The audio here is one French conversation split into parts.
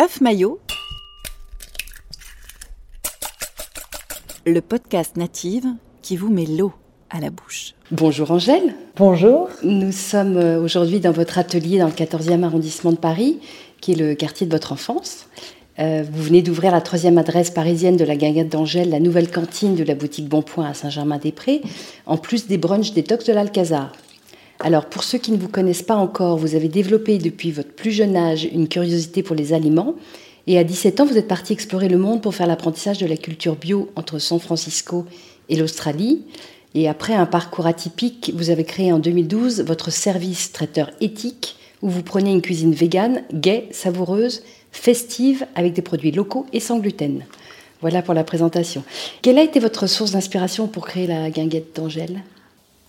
œuf maillot, le podcast native qui vous met l'eau à la bouche. Bonjour Angèle. Bonjour. Nous sommes euh, aujourd'hui dans votre atelier dans le 14e arrondissement de Paris, qui est le quartier de votre enfance. Euh, vous venez d'ouvrir la troisième adresse parisienne de la Guinguette d'Angèle, la nouvelle cantine de la boutique Bonpoint à Saint-Germain-des-Prés, en plus des brunchs détox de l'Alcazar. Alors, pour ceux qui ne vous connaissent pas encore, vous avez développé depuis votre plus jeune âge une curiosité pour les aliments. Et à 17 ans, vous êtes parti explorer le monde pour faire l'apprentissage de la culture bio entre San Francisco et l'Australie. Et après un parcours atypique, vous avez créé en 2012 votre service traiteur éthique où vous prenez une cuisine végane, gaie, savoureuse, festive, avec des produits locaux et sans gluten. Voilà pour la présentation. Quelle a été votre source d'inspiration pour créer la guinguette d'Angèle?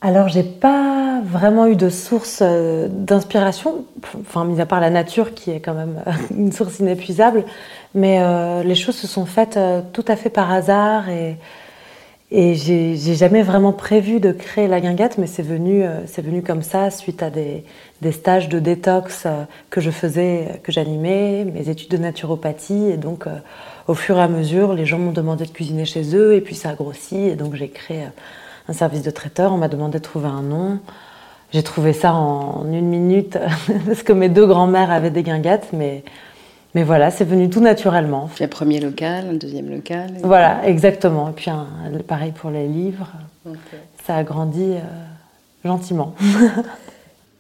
Alors, j'ai pas vraiment eu de source euh, d'inspiration, enfin, mis à part la nature qui est quand même euh, une source inépuisable, mais euh, les choses se sont faites tout à fait par hasard et, j'ai jamais vraiment prévu de créer la guinguette, mais c'est venu, venu comme ça suite à des, des stages de détox que je faisais, que j'animais, mes études de naturopathie, et donc au fur et à mesure, les gens m'ont demandé de cuisiner chez eux, et puis ça a grossi, et donc j'ai créé un service de traiteur. On m'a demandé de trouver un nom. J'ai trouvé ça en une minute parce que mes deux grands-mères avaient des guinguettes, mais, mais voilà, c'est venu tout naturellement. Un premier local, un deuxième local. Voilà, exactement. Et puis un, pareil pour les livres. Ça a grandi euh, gentiment.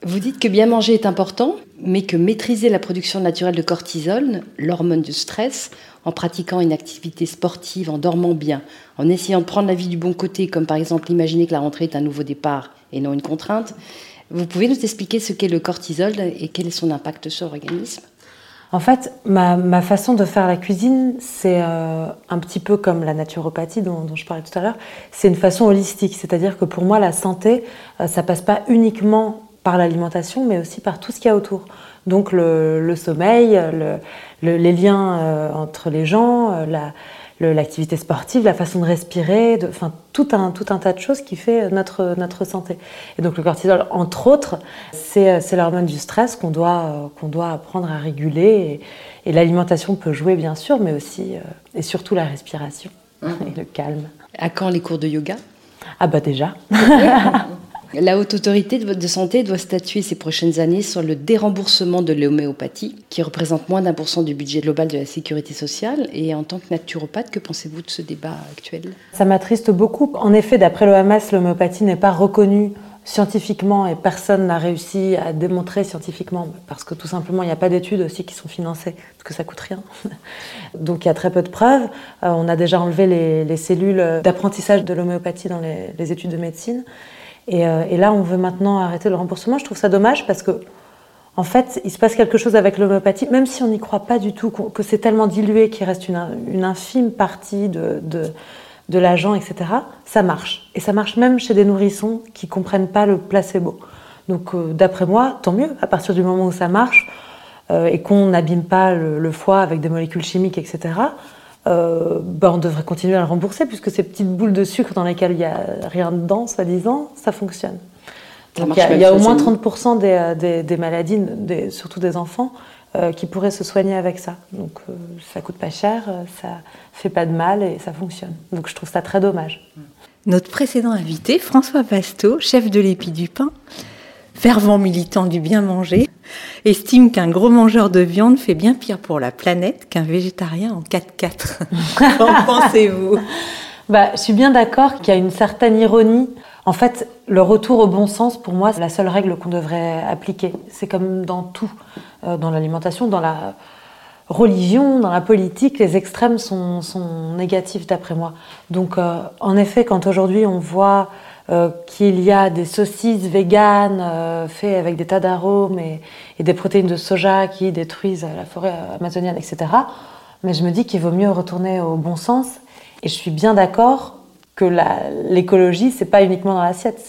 Vous dites que bien manger est important, mais que maîtriser la production naturelle de cortisol, l'hormone du stress, en pratiquant une activité sportive, en dormant bien, en essayant de prendre la vie du bon côté, comme par exemple imaginer que la rentrée est un nouveau départ et non une contrainte, vous pouvez nous expliquer ce qu'est le cortisol et quel est son impact sur l'organisme? En fait, ma, façon de faire la cuisine, c'est euh, un petit peu comme la naturopathie dont, je parlais tout à l'heure. C'est une façon holistique, c'est-à-dire que pour moi, la santé, euh, ça passe pas uniquement par l'alimentation, mais aussi par tout ce qu'il y a autour. Donc le, sommeil, les liens euh, entre les gens, euh, l'activité sportive, la façon de respirer, enfin tout un, tout un tas de choses qui fait notre, notre santé. Et donc le cortisol, entre autres, c'est l'hormone du stress qu'on doit, qu'on doit apprendre à réguler. Et, et l'alimentation peut jouer bien sûr, mais aussi euh, et surtout la respiration mmh. et le calme. À quand les cours de yoga? Ah bah déjà La haute autorité de santé doit statuer ces prochaines années sur le déremboursement de l'homéopathie, qui représente moins d'un pour cent du budget global de la sécurité sociale. Et en tant que naturopathe, que pensez-vous de ce débat actuel? Ça m'attriste beaucoup. En effet, d'après l'OMS, l'homéopathie n'est pas reconnue scientifiquement et personne n'a réussi à démontrer scientifiquement parce que tout simplement il n'y a pas d'études aussi qui sont financées parce que ça coûte rien. Donc il y a très peu de preuves. Euh, on a déjà enlevé les, cellules d'apprentissage de l'homéopathie dans les études de médecine. Euh, et, là, on veut maintenant arrêter le remboursement. Je trouve ça dommage parce que, en fait, il se passe quelque chose avec l'homéopathie, même si on n'y croit pas du tout, que c'est tellement dilué qu'il reste une, infime partie de, de, l'agent, etc. Ça marche. Et ça marche même chez des nourrissons qui comprennent pas le placebo. Donc, euh, d'après moi, tant mieux. À partir du moment où ça marche euh, et qu'on n'abîme pas le, foie avec des molécules chimiques, etc. Euh, ben, on devrait continuer à le rembourser puisque ces petites boules de sucre dans lesquelles il n'y a rien dedans, soi-disant, ça fonctionne. il y a, au moins 30% euh, des, des, maladies, surtout des enfants, euh, qui pourraient se soigner avec ça. Donc ça coûte pas cher, ça fait pas de mal et ça fonctionne. Donc je trouve ça très dommage. Notre précédent invité, François Pasto, chef de l'épi du pain, fervent militant du bien manger, estime qu'un gros mangeur de viande fait bien pire pour la planète qu'un végétarien en 4x4. Qu'en pensez-vous? Bah, Je suis bien d'accord qu'il y a une certaine ironie. En fait, le retour au bon sens, pour moi, c'est la seule règle qu'on devrait appliquer. C'est comme dans tout, euh, dans l'alimentation, dans la religion, dans la politique, les extrêmes sont, négatifs d'après moi. Donc, euh, en effet, quand aujourd'hui on voit euh, qu'il y a des saucisses véganes euh, faites avec des tas d'arômes et, des protéines de soja qui détruisent la forêt amazonienne, etc. Mais je me dis qu'il vaut mieux retourner au bon sens. Et je suis bien d'accord que l'écologie, c'est pas uniquement dans l'assiette,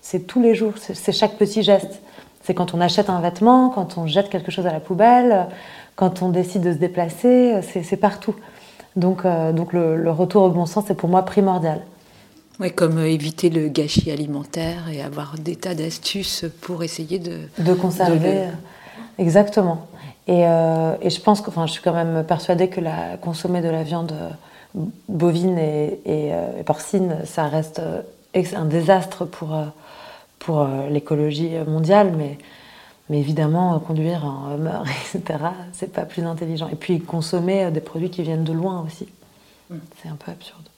c'est tous les jours, c'est chaque petit geste. C'est quand on achète un vêtement, quand on jette quelque chose à la poubelle, quand on décide de se déplacer, c'est partout. Donc, euh, donc le, retour au bon sens, c'est pour moi primordial. Oui, comme euh, éviter le gâchis alimentaire et avoir des tas d'astuces pour essayer de... De conserver, exactement. Et, je pense que, enfin, je suis quand même persuadée que la, consommer de la viande bovine et, et porcine, ça reste un désastre pour, pour l'écologie mondiale, mais mais évidemment, conduire en Hummer, etc., c'est pas plus intelligent. Et puis consommer des produits qui viennent de loin aussi. Mm. C'est un peu absurde.